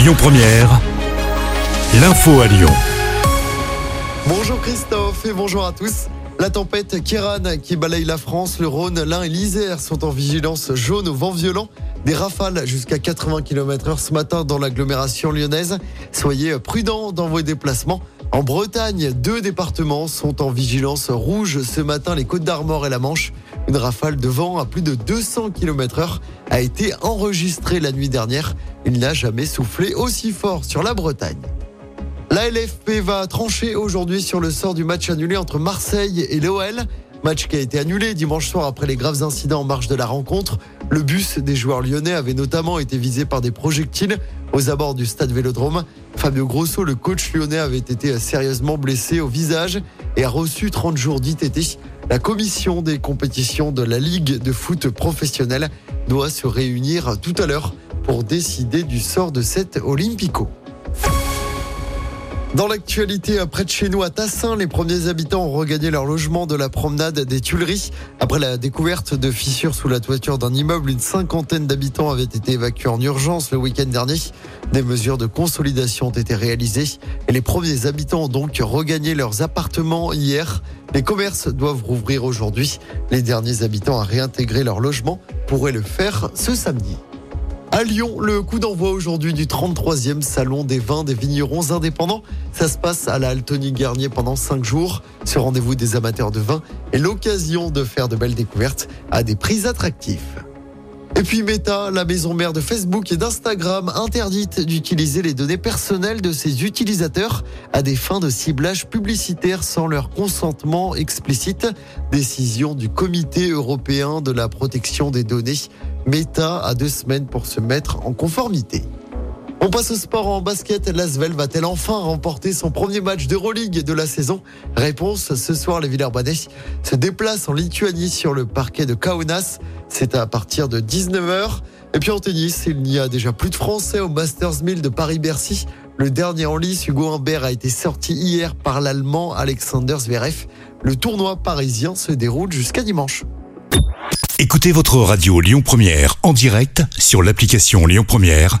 Lyon Première, l'info à Lyon. Bonjour Christophe et bonjour à tous. La tempête Kiran qui balaye la France, le Rhône, l'Ain et l'Isère sont en vigilance jaune au vent violent. Des rafales jusqu'à 80 km/h ce matin dans l'agglomération lyonnaise. Soyez prudents dans vos déplacements. En Bretagne, deux départements sont en vigilance rouge ce matin, les Côtes d'Armor et la Manche. Une rafale de vent à plus de 200 km/h a été enregistrée la nuit dernière. Il n'a jamais soufflé aussi fort sur la Bretagne. La LFP va trancher aujourd'hui sur le sort du match annulé entre Marseille et l'OL. Match qui a été annulé dimanche soir après les graves incidents en marge de la rencontre. Le bus des joueurs lyonnais avait notamment été visé par des projectiles aux abords du stade Vélodrome. Fabio Grosso, le coach lyonnais, avait été sérieusement blessé au visage et a reçu 30 jours d'ITT. La commission des compétitions de la Ligue de foot professionnelle doit se réunir tout à l'heure pour décider du sort de cet Olympico. Dans l'actualité, près de chez nous, à Tassin, les premiers habitants ont regagné leur logement de la promenade des Tuileries. Après la découverte de fissures sous la toiture d'un immeuble, une cinquantaine d'habitants avaient été évacués en urgence le week-end dernier. Des mesures de consolidation ont été réalisées et les premiers habitants ont donc regagné leurs appartements hier. Les commerces doivent rouvrir aujourd'hui. Les derniers habitants à réintégrer leur logement pourraient le faire ce samedi. À Lyon, le coup d'envoi aujourd'hui du 33e Salon des vins des vignerons indépendants. Ça se passe à la Altony Garnier pendant 5 jours. Ce rendez-vous des amateurs de vin est l'occasion de faire de belles découvertes à des prix attractifs. Et puis Meta, la maison mère de Facebook et d'Instagram, interdite d'utiliser les données personnelles de ses utilisateurs à des fins de ciblage publicitaire sans leur consentement explicite. Décision du Comité européen de la protection des données. Meta a deux semaines pour se mettre en conformité. On passe au sport en basket. L'Asvel va-t-elle enfin remporter son premier match d'Euroleague de la saison? Réponse ce soir, les Villers-Banais se déplacent en Lituanie sur le parquet de Kaunas. C'est à partir de 19h. Et puis en tennis, il n'y a déjà plus de Français au Masters 1000 de Paris-Bercy. Le dernier en lice, Hugo Humbert, a été sorti hier par l'Allemand Alexander Zverev. Le tournoi parisien se déroule jusqu'à dimanche. Écoutez votre radio Lyon Première en direct sur l'application Lyon Première,